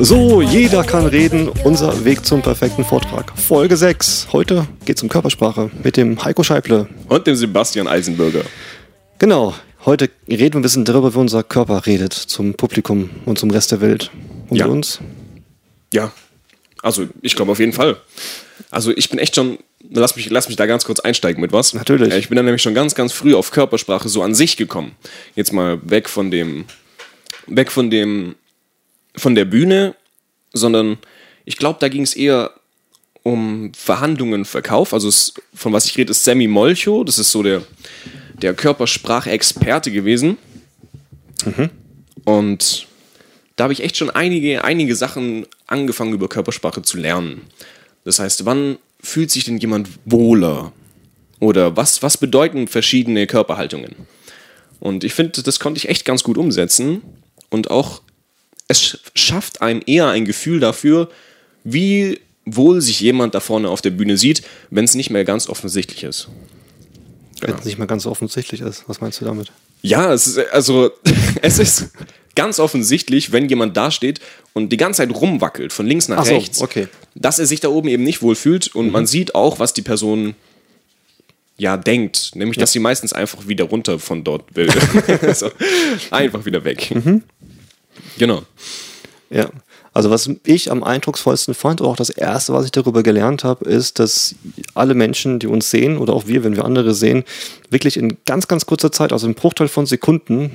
So, jeder kann reden. Unser Weg zum perfekten Vortrag. Folge 6. Heute geht es um Körpersprache mit dem Heiko Scheible. Und dem Sebastian Eisenbürger. Genau. Heute reden wir ein bisschen darüber, wie unser Körper redet zum Publikum und zum Rest der Welt. Und Ja. uns. Ja, also ich glaube auf jeden Fall. Also ich bin echt schon, lass mich, lass mich da ganz kurz einsteigen mit was. Natürlich. Ich bin dann nämlich schon ganz, ganz früh auf Körpersprache so an sich gekommen. Jetzt mal weg von dem, weg von dem, von der Bühne, sondern ich glaube, da ging es eher um Verhandlungen, Verkauf. Also es, von was ich rede, ist Sammy Molcho. Das ist so der, der Körpersprache-Experte gewesen. Und da habe ich echt schon einige, einige Sachen angefangen über Körpersprache zu lernen. Das heißt, wann fühlt sich denn jemand wohler? Oder was, was bedeuten verschiedene Körperhaltungen? Und ich finde, das konnte ich echt ganz gut umsetzen. Und auch, es sch- schafft einem eher ein Gefühl dafür, wie wohl sich jemand da vorne auf der Bühne sieht, wenn es nicht mehr ganz offensichtlich ist. Wenn es nicht mehr ganz offensichtlich ist. Was meinst du damit? Ja, es ist, also, es ist ganz offensichtlich, wenn jemand da steht und die ganze Zeit rumwackelt, von links nach Ach so, rechts, okay. Mhm. dass er sich da oben eben nicht wohlfühlt und man sieht auch, was die Person ja denkt, nämlich, dass sie meistens einfach wieder runter von dort will. so, einfach wieder weg. Mhm. Genau. Ja. Also was ich am eindrucksvollsten fand, auch das Erste, was ich darüber gelernt habe, ist, dass alle Menschen, die uns sehen, oder auch wir, wenn wir andere sehen, wirklich in ganz, ganz kurzer Zeit, also im Bruchteil von Sekunden,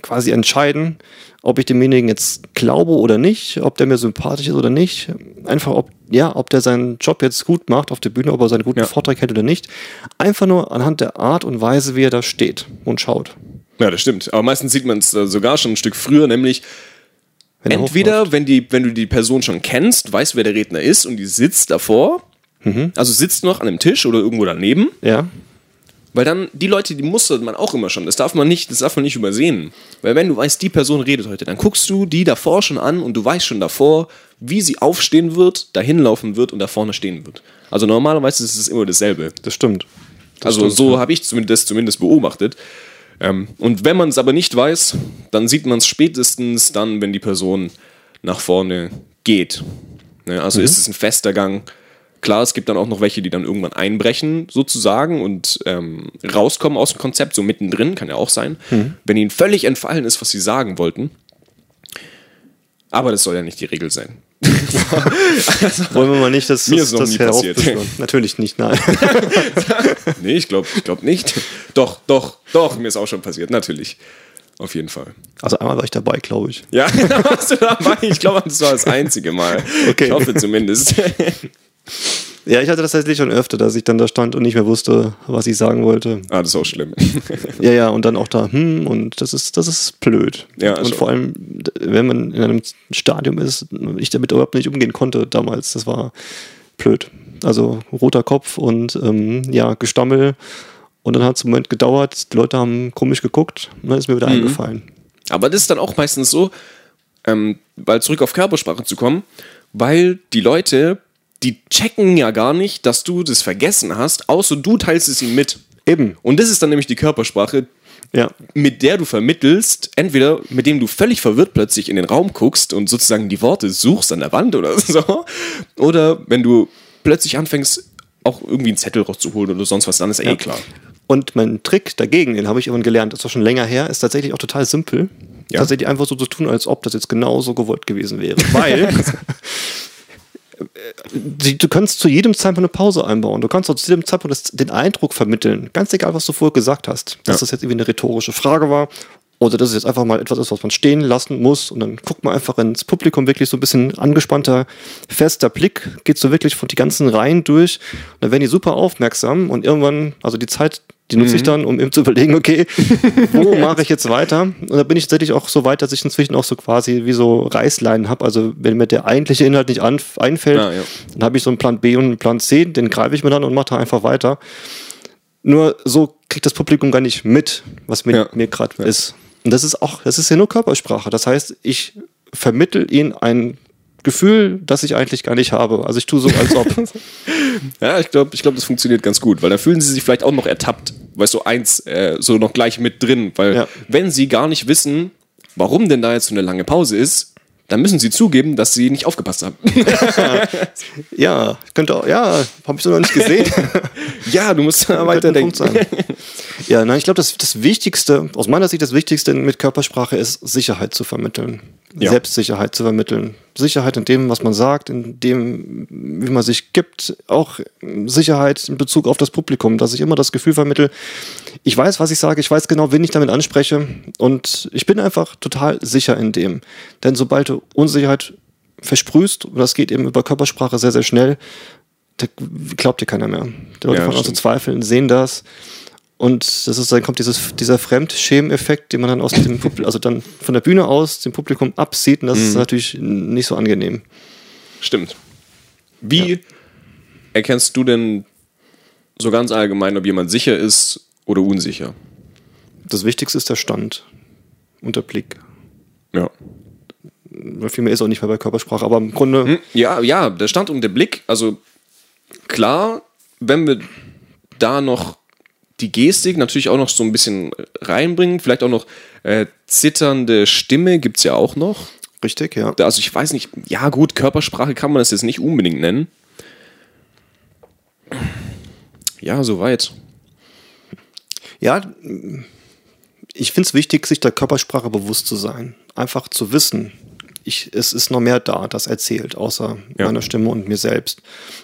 quasi entscheiden, ob ich demjenigen jetzt glaube oder nicht, ob der mir sympathisch ist oder nicht. Einfach, ob, ja, ob der seinen Job jetzt gut macht auf der Bühne, ob er seinen guten Ja. Vortrag hält oder nicht. Einfach nur anhand der Art und Weise, wie er da steht und schaut. Ja, das stimmt. Aber meistens sieht man es äh, sogar schon ein Stück früher, nämlich Wenn er Entweder, wenn, die, wenn du die Person schon kennst, weißt, wer der Redner ist und die sitzt davor, also sitzt noch an einem Tisch oder irgendwo daneben. Ja. weil dann die Leute, die mustert man auch immer schon. Das darf man nicht, das darf man nicht übersehen. Weil wenn du weißt, die Person redet heute, dann guckst du die davor schon an und du weißt schon davor, wie sie aufstehen wird, dahin laufen wird und da vorne stehen wird. Also normalerweise ist es immer dasselbe. Das stimmt. Das also stimmt, so ja. habe ich zumindest, das zumindest beobachtet. Ähm, und wenn man es aber nicht weiß, dann sieht man es spätestens dann, wenn die Person nach vorne geht. Ne, also ist es ein fester Gang. Klar, es gibt dann auch noch welche, die dann irgendwann einbrechen, sozusagen, und ähm, rauskommen aus dem Konzept, so mittendrin, kann ja auch sein, wenn ihnen völlig entfallen ist, was sie sagen wollten. Aber das soll ja nicht die Regel sein. Wollen wir mal nicht das, Mir das, ist noch das nie passiert. Natürlich nicht, nein. Nee, ich glaube ich glaub nicht. Doch, doch, doch, mir ist auch schon passiert, natürlich. Auf jeden Fall. Also einmal war ich dabei, glaube ich. Ja, warst du dabei. Ich glaube, das war das einzige Mal. Okay. Ich hoffe zumindest. Ja, ich hatte das tatsächlich schon öfter, dass ich dann da stand und nicht mehr wusste, was ich sagen wollte. ah, das ist auch schlimm. Ja, ja, und dann auch da, hm, und das ist, das ist blöd. Ja, und schon. vor allem, wenn man in einem Stadium ist, ich damit überhaupt nicht umgehen konnte damals, das war blöd. Also roter Kopf und ähm, ja, Gestammel. Und dann hat es einen Moment gedauert, die Leute haben komisch geguckt und dann ist mir wieder eingefallen. Aber das ist dann auch meistens so, ähm, weil zurück auf Körpersprache zu kommen, weil die Leute, die checken ja gar nicht, dass du das vergessen hast, außer du teilst es ihnen mit. Eben, Und das ist dann nämlich die Körpersprache, ja. mit der du vermittelst, entweder mit dem du völlig verwirrt plötzlich in den Raum guckst und sozusagen die Worte suchst an der Wand oder so, oder wenn du plötzlich anfängst, auch irgendwie einen Zettel rauszuholen oder sonst was, dann ist ja, eh klar. Und mein Trick dagegen, den habe ich irgendwann gelernt, ist auch schon länger her, ist tatsächlich auch total simpel. Ja. Tatsächlich einfach so zu tun, als ob das jetzt genauso gewollt gewesen wäre. Weil du kannst zu jedem Zeitpunkt eine Pause einbauen. Du kannst auch zu jedem Zeitpunkt den Eindruck vermitteln, ganz egal, was du vorher gesagt hast, dass Ja. das jetzt irgendwie eine rhetorische Frage war oder dass es jetzt einfach mal etwas ist, was man stehen lassen muss. Und dann guckt man einfach ins Publikum wirklich so ein bisschen angespannter, fester Blick, geht so wirklich von die ganzen Reihen durch. Und dann werden die super aufmerksam und irgendwann, also die Zeit, die nutze ich dann, um eben zu überlegen, okay, wo mache ich jetzt weiter? Und da bin ich tatsächlich auch so weit, dass ich inzwischen auch so quasi wie so Reißleinen habe. Also wenn mir der eigentliche Inhalt nicht einfällt, Ah, ja. dann habe ich so einen Plan B und einen Plan C, den greife ich mir dann und mache da einfach weiter. Nur so kriegt das Publikum gar nicht mit, was mit Ja. mir gerade ist. Und das ist auch, das ist ja nur Körpersprache. Das heißt, ich vermittel ihnen ein Gefühl, das ich eigentlich gar nicht habe. Also ich tue so, als ob. Ja, ich glaube, ich glaub, das funktioniert ganz gut, weil dann fühlen sie sich vielleicht auch noch ertappt, weißt du, eins äh, so noch gleich mit drin, weil Ja. wenn sie gar nicht wissen, warum denn da jetzt so eine lange Pause ist, dann müssen sie zugeben, dass sie nicht aufgepasst haben. Ja, könnte auch, ja, habe ich so noch nicht gesehen. ja, du musst da weiterdenken. sein. Ja, nein, ich glaube, das, das Wichtigste, aus meiner Sicht das Wichtigste mit Körpersprache ist, Sicherheit zu vermitteln. Ja. Selbstsicherheit zu vermitteln. Sicherheit in dem, was man sagt, in dem, wie man sich gibt. Auch Sicherheit in Bezug auf das Publikum, dass ich immer das Gefühl vermittle, ich weiß, was ich sage, ich weiß genau, wen ich damit anspreche und ich bin einfach total sicher in dem. Denn sobald du Unsicherheit versprühst, und das geht eben über Körpersprache sehr, sehr schnell, da glaubt dir keiner mehr. Die Leute Ja, fangen an zu zweifeln, sehen das. Und das ist, dann kommt dieses, dieser Fremdschämen-Effekt, den man dann aus dem Publikum, also dann von der Bühne aus dem Publikum absieht. Und das ist natürlich nicht so angenehm. Stimmt. Wie erkennst du denn so ganz allgemein, ob jemand sicher ist oder unsicher? Das Wichtigste ist der Stand und der Blick. Ja. Weil viel mehr ist auch nicht mehr bei Körpersprache, aber im Grunde, Hm, Ja, ja, der Stand und der Blick, also klar, wenn wir da noch die Gestik natürlich auch noch so ein bisschen reinbringen, vielleicht auch noch äh, zitternde Stimme gibt es ja auch noch. richtig, ja. Also ich weiß nicht, ja gut, Körpersprache kann man das jetzt nicht unbedingt nennen. Ja, soweit. Ja, ich finde es wichtig, sich der Körpersprache bewusst zu sein. Einfach zu wissen, ich, es ist noch mehr da, das erzählt, außer Ja. meiner Stimme und mir selbst.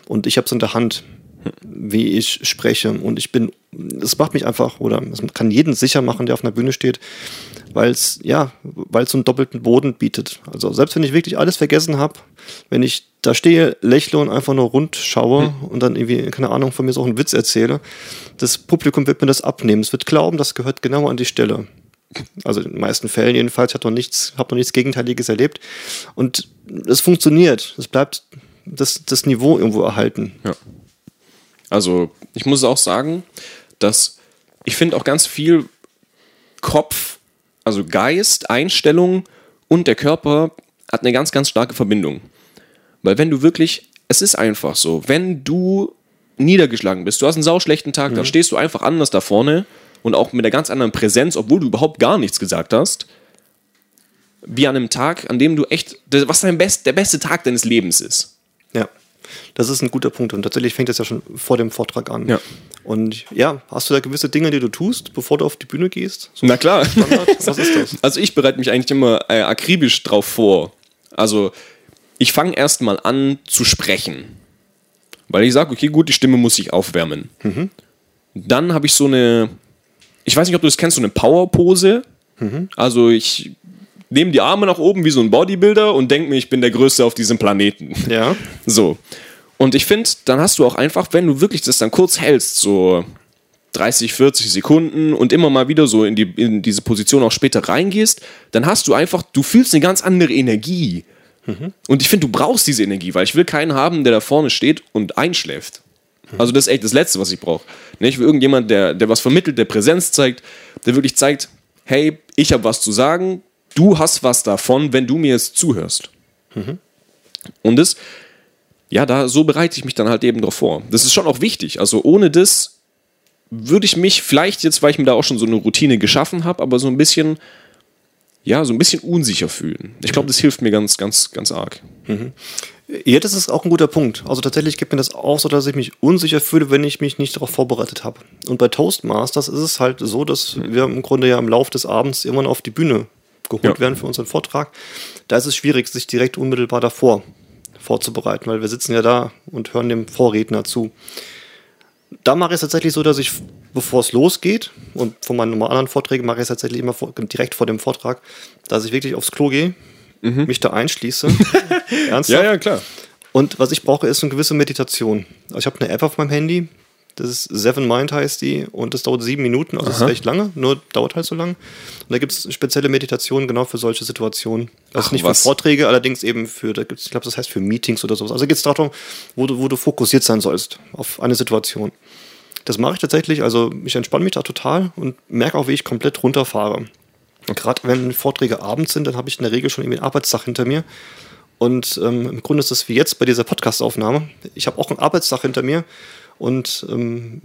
Und ich habe es in der Hand, wie ich spreche. Und ich bin, es macht mich einfach, oder es kann jeden sicher machen, der auf einer Bühne steht, weil es, ja, weil es so einen doppelten Boden bietet. Also selbst wenn ich wirklich alles vergessen habe, wenn ich da stehe, lächle und einfach nur rund schaue und dann irgendwie, keine Ahnung, von mir so einen Witz erzähle, das Publikum wird mir das abnehmen. Es wird glauben, das gehört genau an die Stelle. Also in den meisten Fällen jedenfalls, ich habe noch nichts, habe noch nichts Gegenteiliges erlebt. Und es funktioniert. Es bleibt das, das Niveau irgendwo erhalten. Ja. Also, ich muss auch sagen, dass ich finde auch ganz viel Kopf, also Geist, Einstellung und der Körper hat eine ganz, ganz starke Verbindung. Weil wenn du wirklich, es ist einfach so, wenn du niedergeschlagen bist, du hast einen sauschlechten Tag, dann stehst du einfach anders da vorne und auch mit einer ganz anderen Präsenz, obwohl du überhaupt gar nichts gesagt hast, wie an einem Tag, an dem du echt, was dein best, der beste Tag deines Lebens ist. Das ist ein guter Punkt. Und tatsächlich fängt das ja schon vor dem Vortrag an. Ja. Und ja, hast du da gewisse Dinge, die du tust, bevor du auf die Bühne gehst? So Na klar. Standard? Was ist das? Also ich bereite mich eigentlich immer äh, akribisch drauf vor. Also ich fange erstmal an zu sprechen. Weil ich sage, okay, gut, die Stimme muss sich aufwärmen. Dann habe ich so eine, ich weiß nicht, ob du das kennst, so eine Power-Pose. Also ich nehme die Arme nach oben wie so ein Bodybuilder und denke mir, ich bin der Größte auf diesem Planeten. Ja. So. Und ich finde, dann hast du auch einfach, wenn du wirklich das dann kurz hältst, so 30, 40 Sekunden und immer mal wieder so in, die, in diese Position auch später reingehst, dann hast du einfach, du fühlst eine ganz andere Energie. Und ich finde, du brauchst diese Energie, weil ich will keinen haben, der da vorne steht und einschläft. Also das ist echt das Letzte, was ich brauche. Ne, Ich will irgendjemand, der, der was vermittelt, der Präsenz zeigt, der wirklich zeigt, hey, ich habe was zu sagen, du hast was davon, wenn du mir jetzt zuhörst. Und das, ja, da so bereite ich mich dann halt eben drauf vor. Das ist schon auch wichtig. Also ohne das würde ich mich vielleicht jetzt, weil ich mir da auch schon so eine Routine geschaffen habe, aber so ein bisschen, ja, so ein bisschen unsicher fühlen. Ich glaube, das hilft mir ganz, ganz, ganz arg. Ja, das ist auch ein guter Punkt. Also tatsächlich gibt mir das auch so, dass ich mich unsicher fühle, wenn ich mich nicht darauf vorbereitet habe. Und bei Toastmasters ist es halt so, dass wir im Grunde ja im Laufe des Abends irgendwann auf die Bühne geholt Ja. werden für unseren Vortrag. Da ist es schwierig, sich direkt unmittelbar davor vorzubereiten, weil wir sitzen ja da und hören dem Vorredner zu. Da mache ich es tatsächlich so, dass ich, bevor es losgeht, und von meinen normalen anderen Vorträgen mache ich es tatsächlich immer vor, direkt vor dem Vortrag, dass ich wirklich aufs Klo gehe, mich da einschließe. Ernsthaft? klar. Und was ich brauche, ist eine gewisse Meditation. Also ich habe eine App auf meinem Handy, das ist Seven Mind heißt die und das dauert sieben Minuten, also das ist recht lange, nur dauert halt so lang. Und da gibt es spezielle Meditationen genau für solche Situationen. Also Ach, nicht was? für Vorträge, allerdings eben für, da gibt's, ich glaube, das heißt für Meetings oder sowas. Also geht es darum, wo du, wo du fokussiert sein sollst auf eine Situation. Das mache ich tatsächlich, also ich entspanne mich da total und merke auch, wie ich komplett runterfahre. Und gerade wenn Vorträge abends sind, dann habe ich in der Regel schon irgendwie einen Arbeitstag hinter mir. Und ähm, im Grunde ist das wie jetzt bei dieser Podcast-Aufnahme. Ich habe auch einen Arbeitstag hinter mir und ähm,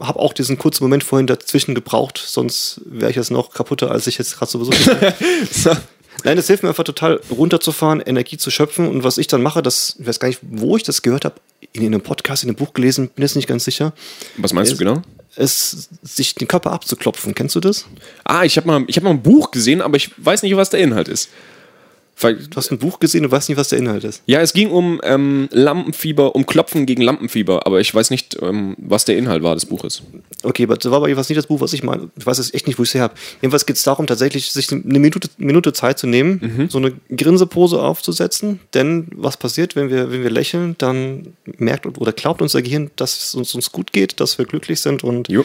habe auch diesen kurzen Moment vorhin dazwischen gebraucht, sonst wäre ich jetzt noch kaputter, als ich jetzt gerade sowieso bin. Nein, es hilft mir einfach total runterzufahren, Energie zu schöpfen. Und was ich dann mache, das, ich weiß gar nicht, wo ich das gehört habe, in einem Podcast, in einem Buch gelesen, bin jetzt nicht ganz sicher. Was meinst es, du genau? Es, sich den Körper abzuklopfen. Kennst du das? Ah, ich habe mal, ich hab mal ein Buch gesehen, aber ich weiß nicht, was der Inhalt ist. Weil du hast ein Buch gesehen und weißt nicht, was der Inhalt ist. Ja, es ging um ähm, Lampenfieber, um Klopfen gegen Lampenfieber, aber ich weiß nicht, ähm, was der Inhalt war des Buches. Okay, aber das war aber jedenfalls nicht das Buch, was ich meine. Ich weiß jetzt echt nicht, wo ich es her habe. Jedenfalls geht es darum, tatsächlich sich eine Minute, Minute Zeit zu nehmen, mhm. so eine Grinsepose aufzusetzen. Denn was passiert, wenn wir, wenn wir lächeln, dann merkt oder glaubt unser Gehirn, dass es uns, uns gut geht, dass wir glücklich sind und jo.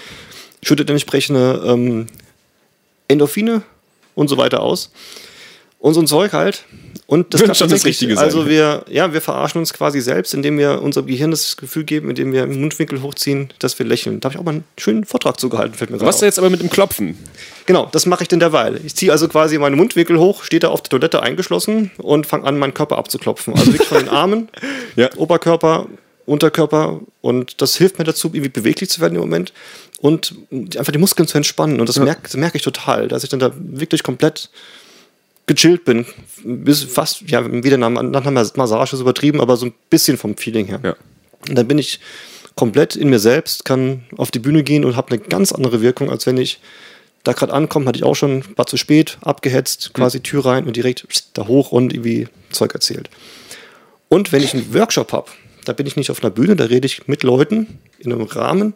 schüttet entsprechende ähm, Endorphine und so weiter aus und so ein Zeug halt. Und das kann schon das Richtige sein. Also wir, ja, wir verarschen uns quasi selbst, indem wir unserem Gehirn das Gefühl geben, indem wir im Mundwinkel hochziehen, dass wir lächeln. Da habe ich auch mal einen schönen Vortrag zugehalten, fällt mir Was auf. jetzt aber mit dem Klopfen? Genau, das mache ich denn derweil. Ich ziehe also quasi meine Mundwinkel hoch, stehe da auf der Toilette eingeschlossen und fange an, meinen Körper abzuklopfen. Also wirklich von den Armen, ja. Oberkörper, Unterkörper und das hilft mir dazu, irgendwie beweglich zu werden im Moment und einfach die Muskeln zu entspannen. Und das ja. merke merk ich total, dass ich dann da wirklich komplett gechillt bin. Bis fast, ja, wieder nach, nach einer Massage ist übertrieben, aber so ein bisschen vom Feeling her. Ja. Und dann bin ich komplett in mir selbst, kann auf die Bühne gehen und habe eine ganz andere Wirkung, als wenn ich da gerade ankomme, hatte ich auch schon, war zu spät, abgehetzt, quasi mhm. Tür rein und direkt da hoch und irgendwie Zeug erzählt. Und wenn ich einen Workshop habe, da bin ich nicht auf einer Bühne, da rede ich mit Leuten in einem Rahmen,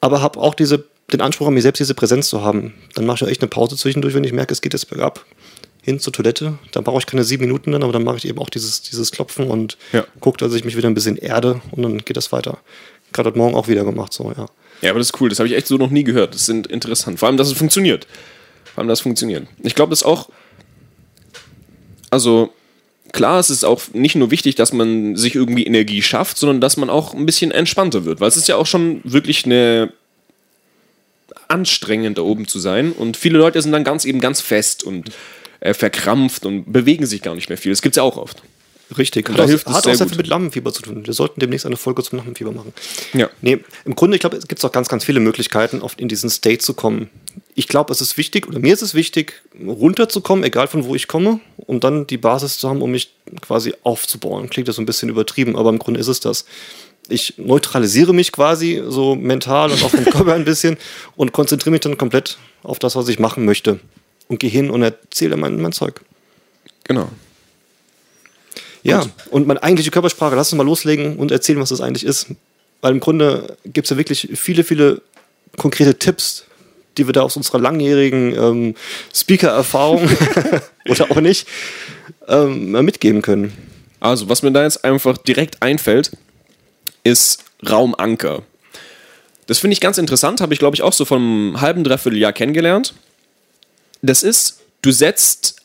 aber habe auch diese, den Anspruch an mir selbst, diese Präsenz zu haben. Dann mache ich echt eine Pause zwischendurch, wenn ich merke, es geht jetzt bergab hin zur Toilette. Da brauche ich keine sieben Minuten dann, aber dann mache ich eben auch dieses, dieses Klopfen und ja. gucke, dass ich mich wieder ein bisschen erde und dann geht das weiter. Gerade heute Morgen auch wieder gemacht, so, ja. Ja, aber das ist cool. Das habe ich echt so noch nie gehört. Das ist interessant. Vor allem, dass es funktioniert. Vor allem, dass es funktioniert. Ich glaube, das ist auch. Also, klar, es ist auch nicht nur wichtig, dass man sich irgendwie Energie schafft, sondern dass man auch ein bisschen entspannter wird. Weil es ist ja auch schon wirklich eine anstrengend da oben zu sein. Und viele Leute sind dann ganz eben ganz fest und äh, verkrampft und bewegen sich gar nicht mehr viel. Das gibt es ja auch oft. Richtig, hat, da hilft hat auch sehr viel mit Lampenfieber zu tun. Wir sollten demnächst eine Folge zum Lampenfieber machen. Ja. Nee, im Grunde, ich glaube, es gibt auch ganz, ganz viele Möglichkeiten, oft in diesen State zu kommen. Ich glaube, es ist wichtig, oder mir ist es wichtig, runterzukommen, egal von wo ich komme, um dann die Basis zu haben, um mich quasi aufzubauen. Klingt das so ein bisschen übertrieben, aber im Grunde ist es das. Ich neutralisiere mich quasi so mental und auch vom Körper ein bisschen und konzentriere mich dann komplett auf das, was ich machen möchte und gehe hin und erzähle mein, mein Zeug. Genau. Ja, und, und meine eigentliche Körpersprache, lass uns mal loslegen und erzählen, was das eigentlich ist. Weil im Grunde gibt es ja wirklich viele, viele konkrete Tipps, die wir da aus unserer langjährigen ähm, Speaker-Erfahrung oder auch nicht ähm, mitgeben können. Also, was mir da jetzt einfach direkt einfällt, ist Raumanker. Das finde ich ganz interessant, habe ich glaube ich auch so einem halben, dreiviertel Jahr kennengelernt das ist, du setzt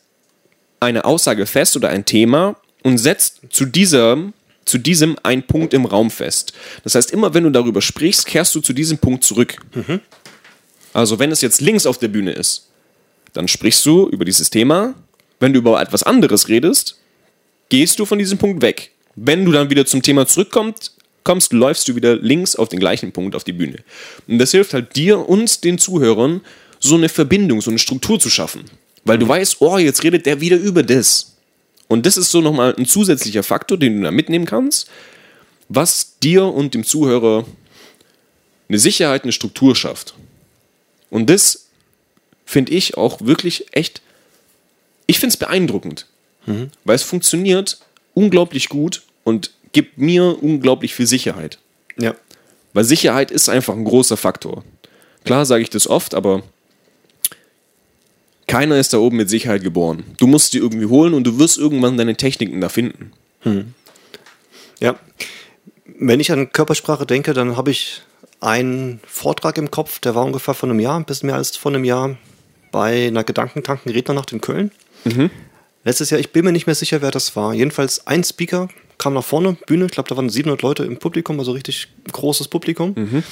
eine Aussage fest oder ein Thema und setzt zu diesem, zu diesem einen Punkt im Raum fest. Das heißt, immer wenn du darüber sprichst, kehrst du zu diesem Punkt zurück. Mhm. Also wenn es jetzt links auf der Bühne ist, dann sprichst du über dieses Thema. Wenn du über etwas anderes redest, gehst du von diesem Punkt weg. Wenn du dann wieder zum Thema zurückkommst, kommst, läufst du wieder links auf den gleichen Punkt auf die Bühne. Und das hilft halt dir und den Zuhörern, so eine Verbindung, so eine Struktur zu schaffen. Weil du weißt, oh, jetzt redet der wieder über das. Und das ist so nochmal ein zusätzlicher Faktor, den du da mitnehmen kannst, was dir und dem Zuhörer eine Sicherheit, eine Struktur schafft. Und das finde ich auch wirklich echt, ich finde es beeindruckend, mhm. weil es funktioniert unglaublich gut und gibt mir unglaublich viel Sicherheit. Ja. Weil Sicherheit ist einfach ein großer Faktor. Klar sage ich das oft, aber keiner ist da oben mit Sicherheit geboren. Du musst die irgendwie holen und du wirst irgendwann deine Techniken da finden. Hm. Ja. Wenn ich an Körpersprache denke, dann habe ich einen Vortrag im Kopf, der war ungefähr vor einem Jahr, ein bisschen mehr als vor einem Jahr, bei einer gedankentanken Rednernacht in Köln. Mhm. Letztes Jahr, ich bin mir nicht mehr sicher, wer das war. Jedenfalls ein Speaker kam nach vorne, Bühne, ich glaube, da waren 700 Leute im Publikum, also richtig großes Publikum. Mhm.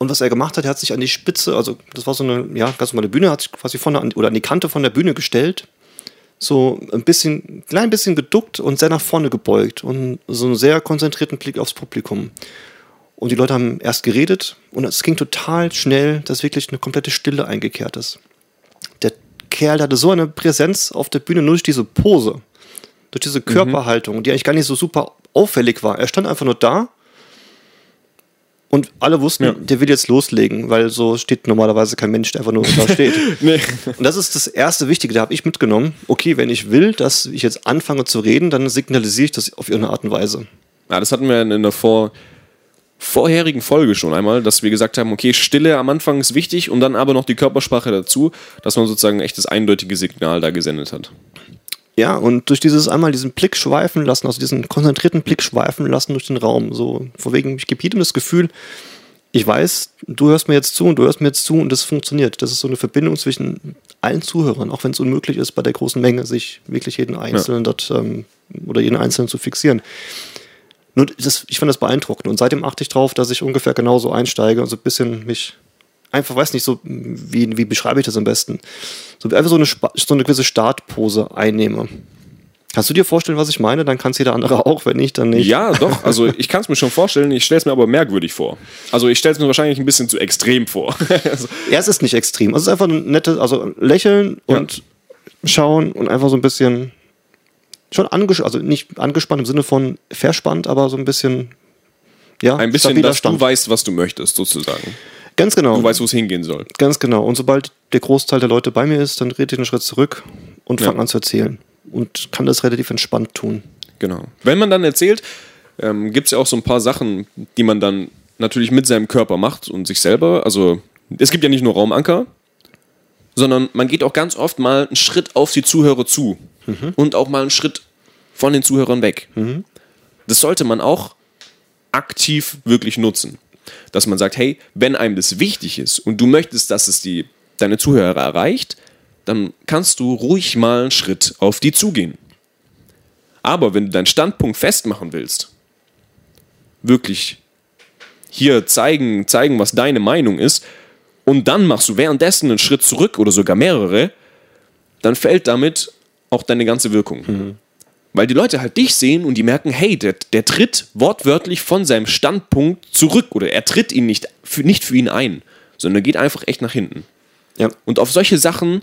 Und was er gemacht hat, er hat sich an die Spitze, also das war so eine ja, ganz normale Bühne, hat sich quasi vorne an, oder an die Kante von der Bühne gestellt, so ein bisschen, klein bisschen geduckt und sehr nach vorne gebeugt und so einen sehr konzentrierten Blick aufs Publikum. Und die Leute haben erst geredet und es ging total schnell, dass wirklich eine komplette Stille eingekehrt ist. Der Kerl, der hatte so eine Präsenz auf der Bühne nur durch diese Pose, durch diese Körperhaltung, die eigentlich gar nicht so super auffällig war. Er stand einfach nur da und alle wussten, Ja. der will jetzt loslegen, weil so steht normalerweise kein Mensch, der einfach nur da steht. Nee. Und das ist das erste Wichtige, da habe ich mitgenommen. Okay, wenn ich will, dass ich jetzt anfange zu reden, dann signalisiere ich das auf irgendeine Art und Weise. Ja, das hatten wir in der vor, vorherigen Folge schon einmal, dass wir gesagt haben, okay, Stille am Anfang ist wichtig und dann aber noch die Körpersprache dazu, dass man sozusagen ein echtes eindeutige Signal da gesendet hat. Ja, und durch dieses einmal diesen Blick schweifen lassen, also diesen konzentrierten Blick schweifen lassen durch den Raum, so vor wegen, ich gebe jedem das Gefühl, ich weiß, du hörst mir jetzt zu und du hörst mir jetzt zu und das funktioniert. Das ist so eine Verbindung zwischen allen Zuhörern, auch wenn es unmöglich ist, bei der großen Menge sich wirklich jeden Einzelnen dort ähm, oder jeden Einzelnen zu fixieren. Nur das, ich fand das beeindruckend und seitdem achte ich drauf, dass ich ungefähr genauso einsteige und so ein bisschen mich einfach, weiß nicht, so, wie, wie beschreibe ich das am besten? So einfach so eine, so eine gewisse Startpose einnehme. Kannst du dir vorstellen, was ich meine? Dann kann es jeder andere auch, wenn nicht, dann nicht. Ja, doch, also ich kann es mir schon vorstellen, ich stelle es mir aber merkwürdig vor. Also ich stelle es mir wahrscheinlich ein bisschen zu extrem vor. also, Ja, es ist nicht extrem. Also es ist einfach ein nettes, also lächeln Ja. und schauen und einfach so ein bisschen schon angespannt, also nicht angespannt im Sinne von verspannt, aber so ein bisschen, ja, ein bisschen, dass Stand. du weißt, was du möchtest, sozusagen. Ganz genau. Du weißt, wo es hingehen soll. Ganz genau. Und sobald der Großteil der Leute bei mir ist, dann dreht ich einen Schritt zurück und Ja. fange an zu erzählen. Und kann das relativ entspannt tun. Genau. Wenn man dann erzählt, ähm, gibt es ja auch so ein paar Sachen, die man dann natürlich mit seinem Körper macht und sich selber. Also es gibt ja nicht nur Raumanker, sondern man geht auch ganz oft mal einen Schritt auf die Zuhörer zu und auch mal einen Schritt von den Zuhörern weg. Das sollte man auch aktiv wirklich nutzen. Dass man sagt, hey, wenn einem das wichtig ist und du möchtest, dass es die, deine Zuhörer erreicht, dann kannst du ruhig mal einen Schritt auf die zugehen. Aber wenn du deinen Standpunkt festmachen willst, wirklich hier zeigen, zeigen, was deine Meinung ist, und dann machst du währenddessen einen Schritt zurück oder sogar mehrere, dann fällt damit auch deine ganze Wirkung. Weil die Leute halt dich sehen und die merken, hey, der, der tritt wortwörtlich von seinem Standpunkt zurück oder er tritt ihn nicht für, nicht für ihn ein, sondern er geht einfach echt nach hinten. Ja. Und auf solche Sachen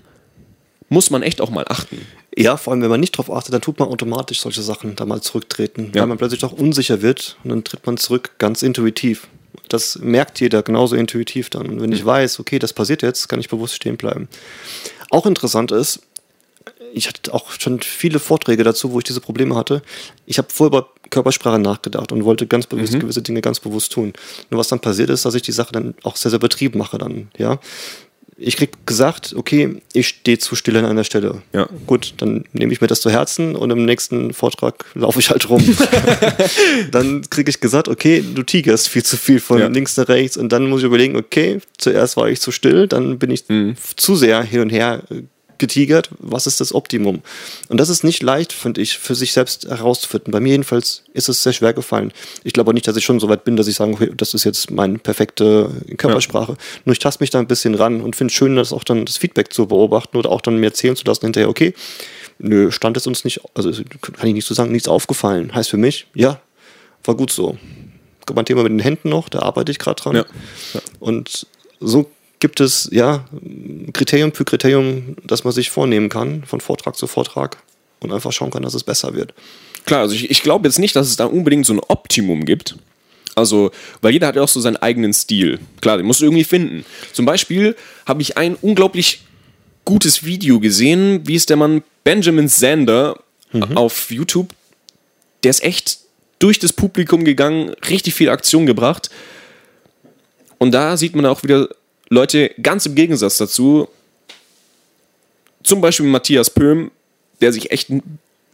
muss man echt auch mal achten. Ja, vor allem, wenn man nicht drauf achtet, dann tut man automatisch solche Sachen da mal zurücktreten, Ja. weil man plötzlich doch unsicher wird und dann tritt man zurück, ganz intuitiv. Das merkt jeder genauso intuitiv dann. Und wenn ich weiß, okay, das passiert jetzt, kann ich bewusst stehen bleiben. Auch interessant ist, ich hatte auch schon viele Vorträge dazu, wo ich diese Probleme hatte. Ich habe vorher über Körpersprache nachgedacht und wollte ganz bewusst gewisse Dinge ganz bewusst tun. Nur was dann passiert ist, dass ich die Sache dann auch sehr, sehr betrieben mache dann, ja. Ich krieg gesagt, okay, ich stehe zu still an einer Stelle. Ja. Gut, dann nehme ich mir das zu Herzen und im nächsten Vortrag laufe ich halt rum. dann kriege ich gesagt, okay, du tigerst viel zu viel von Ja. links nach rechts und dann muss ich überlegen, okay, zuerst war ich zu still, dann bin ich zu sehr hin und her getigert, was ist das Optimum? Und das ist nicht leicht, finde ich, für sich selbst herauszufinden. Bei mir jedenfalls ist es sehr schwer gefallen. Ich glaube auch nicht, dass ich schon so weit bin, dass ich sage, okay, das ist jetzt meine perfekte Körpersprache. Nur ich taste mich da ein bisschen ran und finde es schön, das auch dann das Feedback zu beobachten oder auch dann mir erzählen zu lassen hinterher, okay, nö, stand es uns nicht, also kann ich nicht so sagen, nichts aufgefallen. Heißt für mich, ja, war gut so. Mein Thema mit den Händen noch, da arbeite ich gerade dran. Ja. Und so gibt es ja Kriterium für Kriterium, das man sich vornehmen kann, von Vortrag zu Vortrag und einfach schauen kann, dass es besser wird. Klar, also ich, ich glaube jetzt nicht, dass es da unbedingt so ein Optimum gibt. Also, weil jeder hat ja auch so seinen eigenen Stil. Klar, den musst du irgendwie finden. Zum Beispiel habe ich ein unglaublich gutes Video gesehen, wie es der Mann Benjamin Sander auf YouTube, der ist echt durch das Publikum gegangen, richtig viel Aktion gebracht. Und da sieht man auch wieder Leute ganz im Gegensatz dazu, zum Beispiel Matthias Pöhm, der sich echt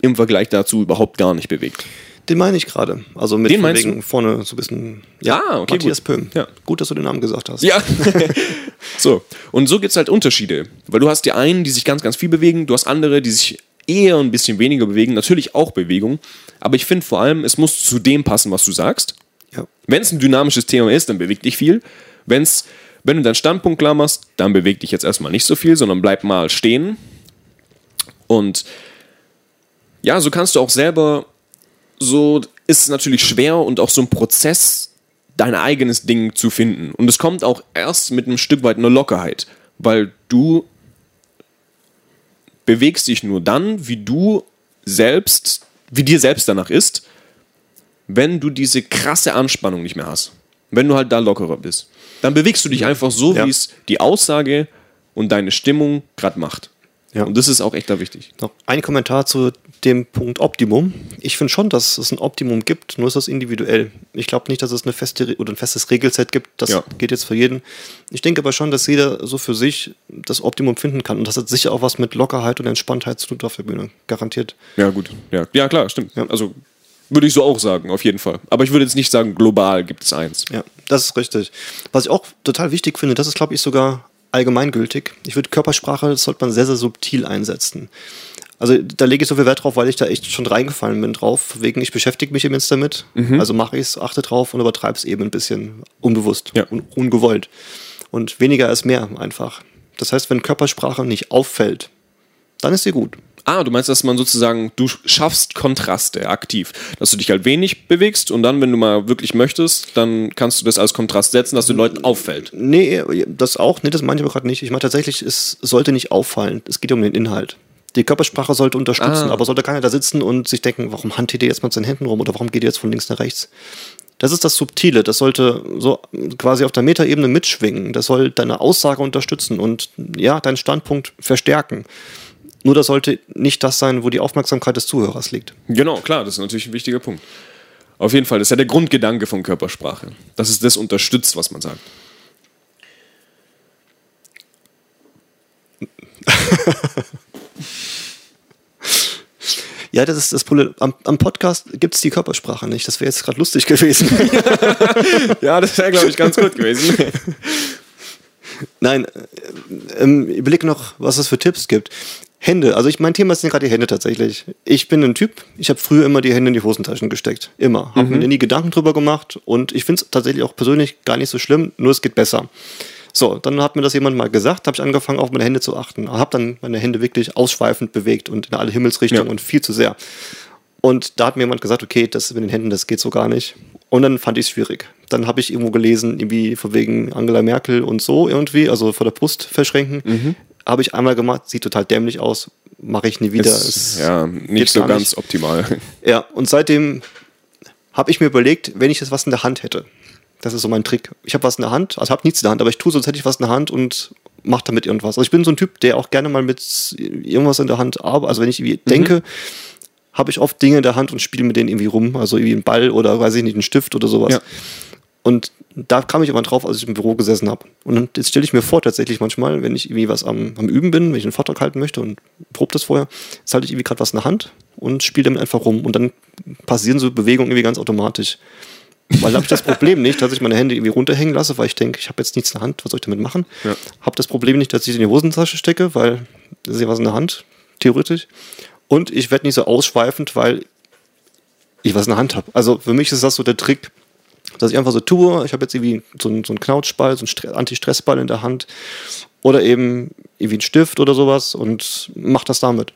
im Vergleich dazu überhaupt gar nicht bewegt. Den meine ich gerade. Also mit Den meinst wegen vorne so ein bisschen. Ja, Ah, okay, Matthias gut. Pöhm. Ja. Gut, dass du den Namen gesagt hast. Ja. so. Und so gibt es halt Unterschiede. Weil du hast die einen, die sich ganz, ganz viel bewegen, du hast andere, die sich eher ein bisschen weniger bewegen. Natürlich auch Bewegung. Aber ich finde vor allem, es muss zu dem passen, was du sagst. Ja. Wenn es ein dynamisches Thema ist, dann bewegt dich viel. Wenn's, wenn du deinen Standpunkt klar machst, dann beweg dich jetzt erstmal nicht so viel, sondern bleib mal stehen. Und ja, so kannst du auch selber, so ist es natürlich schwer und auch so ein Prozess, dein eigenes Ding zu finden. Und es kommt auch erst mit einem Stück weit einer Lockerheit, weil du bewegst dich nur dann, wie du selbst, wie dir selbst danach ist, wenn du diese krasse Anspannung nicht mehr hast. Wenn du halt da lockerer bist. Dann bewegst du dich einfach so, Ja. wie es die Aussage und deine Stimmung gerade macht. Ja. Und das ist auch echt da wichtig. Noch ein Kommentar zu dem Punkt Optimum. Ich finde schon, dass es ein Optimum gibt, nur ist das individuell. Ich glaube nicht, dass es eine feste oder ein festes Regelset gibt. Das Ja. geht jetzt für jeden. Ich denke aber schon, dass jeder so für sich das Optimum finden kann. Und das hat sicher auch was mit Lockerheit und Entspanntheit zu tun auf der Bühne. Garantiert. Ja, gut. Ja, ja klar, stimmt. Ja. Also würde ich so auch sagen, auf jeden Fall. Aber ich würde jetzt nicht sagen, global gibt es eins. Ja, das ist richtig. Was ich auch total wichtig finde, das ist, glaube ich, sogar allgemeingültig. Ich würde Körpersprache, das sollte man sehr, sehr subtil einsetzen. Also da lege ich so viel Wert drauf, weil ich da echt schon reingefallen bin drauf. Wegen, ich beschäftige mich eben jetzt damit. Also mache ich es, achte drauf und übertreibe es eben ein bisschen unbewusst, Ja. un ungewollt. Und weniger ist mehr einfach. Das heißt, wenn Körpersprache nicht auffällt, dann ist sie gut. Ah, du meinst, dass man sozusagen, du schaffst Kontraste aktiv. Dass du dich halt wenig bewegst und dann, wenn du mal wirklich möchtest, dann kannst du das als Kontrast setzen, dass den Leuten auffällt. Nee, das auch. Nee, das meine ich aber gerade nicht. Ich meine tatsächlich, es sollte nicht auffallen. Es geht um den Inhalt. Die Körpersprache sollte unterstützen, Ah. aber sollte keiner da sitzen und sich denken, warum handelt ihr jetzt mit seinen Händen rum oder warum geht ihr jetzt von links nach rechts? Das ist das Subtile. Das sollte so quasi auf der Metaebene mitschwingen. Das soll deine Aussage unterstützen und ja, deinen Standpunkt verstärken. Nur das sollte nicht das sein, wo die Aufmerksamkeit des Zuhörers liegt. Genau, klar, das ist natürlich ein wichtiger Punkt. Auf jeden Fall, das ist ja der Grundgedanke von Körpersprache. Dass es das unterstützt, was man sagt. Ja, das ist das Problem. Am, am Podcast gibt es die Körpersprache nicht. Das wäre jetzt gerade lustig gewesen. Ja, das wäre, glaube ich, ganz gut gewesen. Nein, äh, ähm, überleg noch, was es für Tipps gibt. Hände, also ich, mein Thema sind gerade die Hände tatsächlich. Ich bin ein Typ, ich habe früher immer die Hände in die Hosentaschen gesteckt. Immer. Habe mir nie Gedanken drüber gemacht und ich finde es tatsächlich auch persönlich gar nicht so schlimm, nur es geht besser. So, dann hat mir das jemand mal gesagt, habe ich angefangen, auf meine Hände zu achten. Habe dann meine Hände wirklich ausschweifend bewegt und in alle Himmelsrichtungen Ja. und viel zu sehr. Und da hat mir jemand gesagt, okay, das mit den Händen, das geht so gar nicht. Und dann fand ich es schwierig. Dann habe ich irgendwo gelesen, irgendwie von wegen Angela Merkel und so irgendwie, also vor der Brust verschränken. Habe ich einmal gemacht, sieht total dämlich aus, mache ich nie wieder. Ist, ja, nicht so ganz optimal. Ja, und seitdem habe ich mir überlegt, wenn ich jetzt was in der Hand hätte. Das ist so mein Trick. Ich habe was in der Hand, also habe nichts in der Hand, aber ich tue so, als hätte ich was in der Hand und mache damit irgendwas. Also ich bin so ein Typ, der auch gerne mal mit irgendwas in der Hand arbeitet. Also wenn ich irgendwie denke, habe ich oft Dinge in der Hand und spiele mit denen irgendwie rum. Also irgendwie einen Ball oder weiß ich nicht, einen Stift oder sowas. Ja. Und da kam ich immer drauf, als ich im Büro gesessen habe. Und dann jetzt stelle ich mir vor, tatsächlich manchmal, wenn ich irgendwie was am, am Üben bin, wenn ich einen Vortrag halten möchte und probe das vorher, jetzt halte ich irgendwie gerade was in der Hand und spiele damit einfach rum. Und dann passieren so Bewegungen irgendwie ganz automatisch. Weil da habe ich das Problem nicht, dass ich meine Hände irgendwie runterhängen lasse, weil ich denke, ich habe jetzt nichts in der Hand, was soll ich damit machen? Ja. Habe das Problem nicht, dass ich es in die Hosentasche stecke, weil da ist ja was in der Hand, theoretisch. Und ich werde nicht so ausschweifend, weil ich was in der Hand habe. Also für mich ist das so der Trick, dass ich einfach so tue, ich habe jetzt irgendwie so einen, so einen Knautschball, so einen Stre- Anti-Stress-Ball in der Hand oder eben irgendwie einen Stift oder sowas und mach das damit.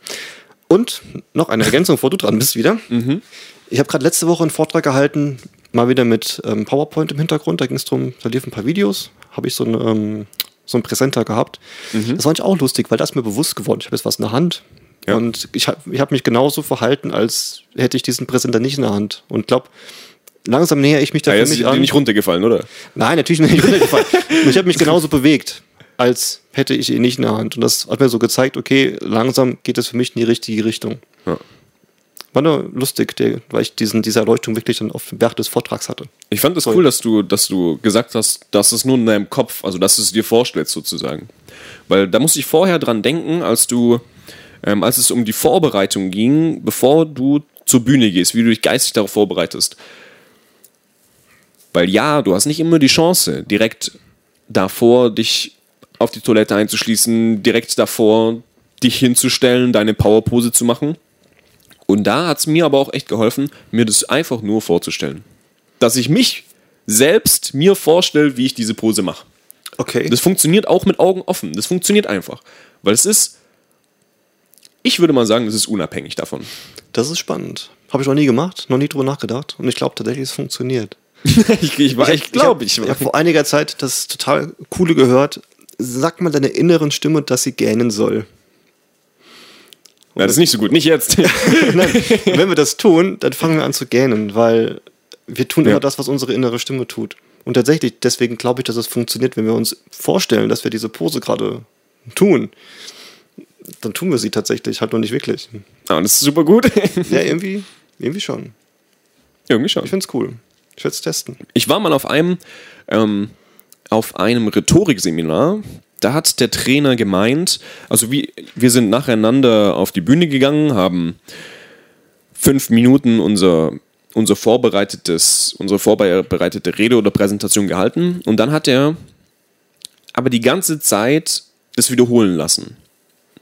Und noch eine Ergänzung, bevor du dran bist wieder. Ich habe gerade letzte Woche einen Vortrag gehalten, mal wieder mit ähm, PowerPoint im Hintergrund. Da ging es darum, da liefen ein paar Videos, habe ich so, einen, ähm, so einen Präsenter gehabt. Das war eigentlich auch lustig, weil das ist mir bewusst geworden. Ich habe jetzt was in der Hand Ja. und ich habe ich hab mich genauso verhalten, als hätte ich diesen Präsenter nicht in der Hand. Und glaube, langsam näher ich mich da Ja, für jetzt ist mich an. nicht runtergefallen, oder? Nein, natürlich nicht runtergefallen. Ich habe mich genauso bewegt, als hätte ich ihn nicht in der Hand. Und das hat mir so gezeigt, okay, langsam geht es für mich in die richtige Richtung. Ja. War nur lustig, der, weil ich diesen, diese Erleuchtung wirklich dann auf dem Berg des Vortrags hatte. Ich fand es das cool, dass du, dass du gesagt hast, dass es nur in deinem Kopf, also dass du es dir vorstellst sozusagen. Weil da musste ich vorher dran denken, als du, ähm, als es um die Vorbereitung ging, bevor du zur Bühne gehst, wie du dich geistig darauf vorbereitest. Weil ja, du hast nicht immer die Chance, direkt davor dich auf die Toilette einzuschließen, direkt davor dich hinzustellen, deine Powerpose zu machen. Und da hat es mir aber auch echt geholfen, mir das einfach nur vorzustellen. Dass ich mich selbst mir vorstelle, wie ich diese Pose mache. Okay. Das funktioniert auch mit Augen offen. Das funktioniert einfach. Weil es ist, ich würde mal sagen, es ist unabhängig davon. Das ist spannend. Habe ich noch nie gemacht, noch nie drüber nachgedacht. Und ich glaube tatsächlich, es funktioniert. ich ich, ich glaube, ich. Ich habe hab vor einiger Zeit das total coole gehört. Sag mal deiner inneren Stimme, dass sie gähnen soll. Ja, das ist nicht so gut, nicht jetzt. Nein, wenn wir das tun, dann fangen wir an zu gähnen, weil wir tun Ja. immer das, was unsere innere Stimme tut. Und tatsächlich, deswegen glaube ich, dass es funktioniert, wenn wir uns vorstellen, dass wir diese Pose gerade tun. Dann tun wir sie tatsächlich, halt nur nicht wirklich. Ah, das ist super gut. Ja, irgendwie, irgendwie schon. Irgendwie schon. Ich finde es cool. Ich werde es testen. Ich war mal auf einem, ähm, auf einem Rhetorikseminar. Da hat der Trainer gemeint, also wie, wir sind nacheinander auf die Bühne gegangen, haben fünf Minuten unser, unser vorbereitetes, unsere vorbereitete Rede oder Präsentation gehalten und dann hat er aber die ganze Zeit das wiederholen lassen.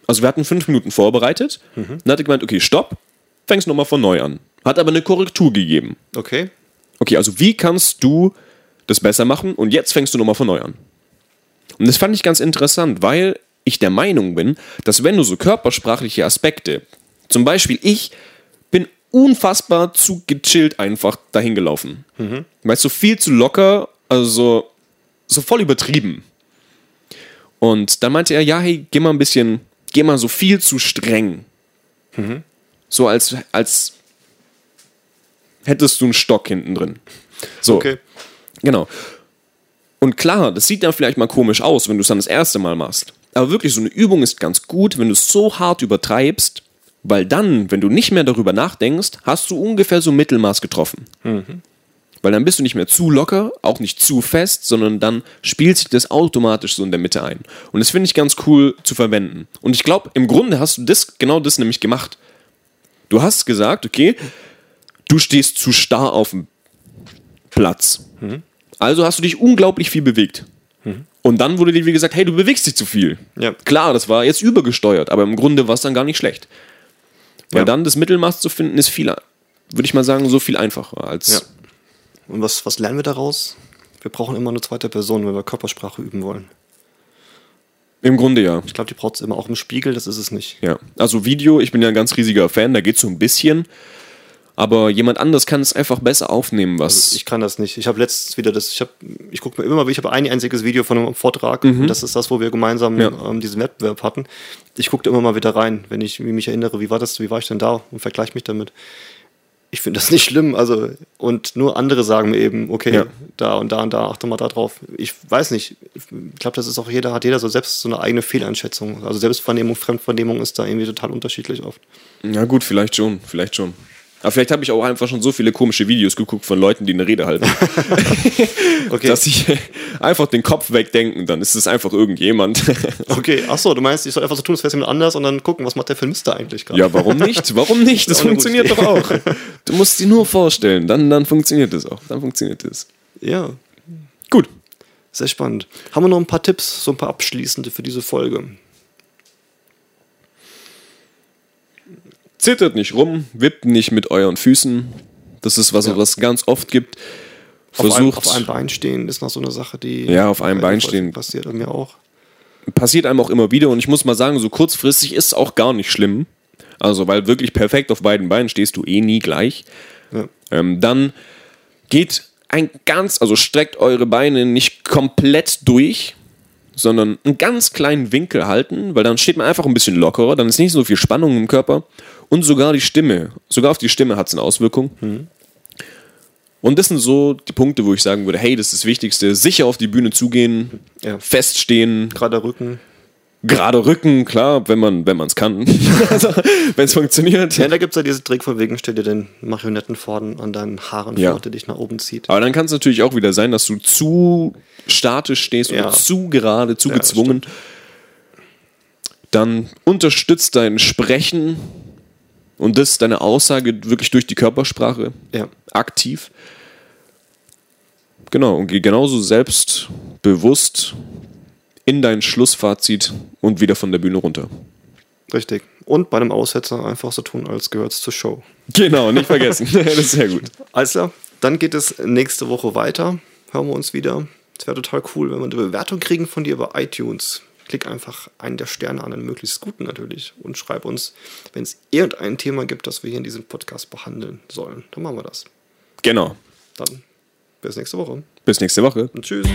Also wir hatten fünf Minuten vorbereitet, dann hat er gemeint, okay, stopp, fängst nochmal von neu an. Hat aber eine Korrektur gegeben. Okay. Okay, also wie kannst du das besser machen und jetzt fängst du nochmal von neu an. Und das fand ich ganz interessant, weil ich der Meinung bin, dass wenn du so körpersprachliche Aspekte, zum Beispiel ich bin unfassbar zu gechillt einfach dahin gelaufen. Weißt du, viel zu locker, also so, so voll übertrieben. Und dann meinte er, ja, hey, geh mal ein bisschen, geh mal so viel zu streng. So als, als hättest du einen Stock hinten drin. So, Okay. genau. Und klar, das sieht dann vielleicht mal komisch aus, wenn du es dann das erste Mal machst. Aber wirklich, so eine Übung ist ganz gut, wenn du es so hart übertreibst, weil dann, wenn du nicht mehr darüber nachdenkst, hast du ungefähr so Mittelmaß getroffen. Weil dann bist du nicht mehr zu locker, auch nicht zu fest, sondern dann spielt sich das automatisch so in der Mitte ein. Und das finde ich ganz cool zu verwenden. Und ich glaube, im Grunde hast du das, genau das nämlich gemacht. Du hast gesagt, okay, du stehst zu starr auf dem Platz. Also hast du dich unglaublich viel bewegt. Und dann wurde dir wie gesagt, hey, du bewegst dich zu viel. Ja. Klar, das war jetzt übergesteuert, aber im Grunde war es dann gar nicht schlecht. Weil Ja. dann das Mittelmaß zu finden, ist viel, würde ich mal sagen, so viel einfacher als. Ja. Und was, was lernen wir daraus? Wir brauchen immer eine zweite Person, wenn wir Körpersprache üben wollen. Im Grunde ja. Ich glaube, die braucht es immer auch im Spiegel, das ist es nicht. ja. Also Video, ich bin ja ein ganz riesiger Fan, da geht es so ein bisschen. Aber jemand anders kann es einfach besser aufnehmen, was. Also ich kann das nicht. Ich habe letztens wieder das, ich habe, ich gucke mir immer ich habe ein einziges Video von einem Vortrag, und das ist das, wo wir gemeinsam Mhm. Ja. ähm, diesen Wettbewerb hatten. Ich gucke immer mal wieder rein, wenn ich mich erinnere, wie war das, wie war ich denn da und vergleiche mich damit. Ich finde das nicht schlimm, also und nur andere sagen mir eben, okay, Ja. da und da und da, achte mal da drauf. Ich weiß nicht, ich glaube, das ist auch jeder, hat jeder so selbst so eine eigene Fehleinschätzung. Also Selbstvernehmung, Fremdvernehmung ist da irgendwie total unterschiedlich oft. Ja, gut, vielleicht schon, vielleicht schon. Aber vielleicht habe ich auch einfach schon so viele komische Videos geguckt von Leuten, die eine Rede halten, Okay, dass ich einfach den Kopf wegdenken, dann ist es einfach irgendjemand. okay, ach so, du meinst, ich soll einfach so tun, als wäre es jemand anders und dann gucken, was macht der für ein Mist da eigentlich gerade. ja, warum nicht? Warum nicht? Das gute funktioniert doch auch. Du musst dir nur vorstellen, dann, dann funktioniert es auch. Dann funktioniert es. ja, Gut. Sehr spannend. Haben wir noch ein paar Tipps, so ein paar abschließende für diese Folge? Zittert nicht rum, wippt nicht mit euren Füßen. Das ist was, Ja. was es ganz oft gibt. Auf, einem, Versucht, auf einem Bein stehen ist noch so eine Sache, die Ja, auf einem Bein stehen. passiert mir auch. passiert einem auch immer wieder und ich muss mal sagen, so kurzfristig ist es auch gar nicht schlimm. Also, weil wirklich perfekt auf beiden Beinen stehst du eh nie gleich. Ja. Ähm, dann geht ein ganz, also streckt eure Beine nicht komplett durch, sondern einen ganz kleinen Winkel halten, weil dann steht man einfach ein bisschen lockerer, dann ist nicht so viel Spannung im Körper und sogar die Stimme, sogar auf die Stimme hat es eine Auswirkung. Und das sind so die Punkte, wo ich sagen würde, hey, das ist das Wichtigste, sicher auf die Bühne zugehen, Ja. feststehen, Gerade Rücken. gerade Rücken, klar, wenn man wenn es kann, also, wenn es funktioniert. Ja, da gibt es ja diesen Trick von wegen, stell dir den Marionettenfaden an deinen Haaren Ja. vor, der dich nach oben zieht. Aber dann kann es natürlich auch wieder sein, dass du zu statisch stehst Ja. oder zu gerade, zu gezwungen. Dann unterstützt dein Sprechen und das deine Aussage wirklich durch die Körpersprache Ja. aktiv. Genau, und geh genauso selbstbewusst in dein Schlussfazit und wieder von der Bühne runter. Richtig. Und bei einem Aussetzer einfach so tun, als gehört es zur Show. Genau, nicht vergessen. das ist sehr gut. Alles klar, dann geht es nächste Woche weiter. Hören wir uns wieder. Es wäre total cool, wenn wir eine Bewertung kriegen von dir über iTunes. Klick einfach einen der Sterne an, einen möglichst guten natürlich. Und schreib uns, wenn es irgendein Thema gibt, das wir hier in diesem Podcast behandeln sollen. Dann machen wir das. Genau. Dann bis nächste Woche. Bis nächste Woche. Und tschüss.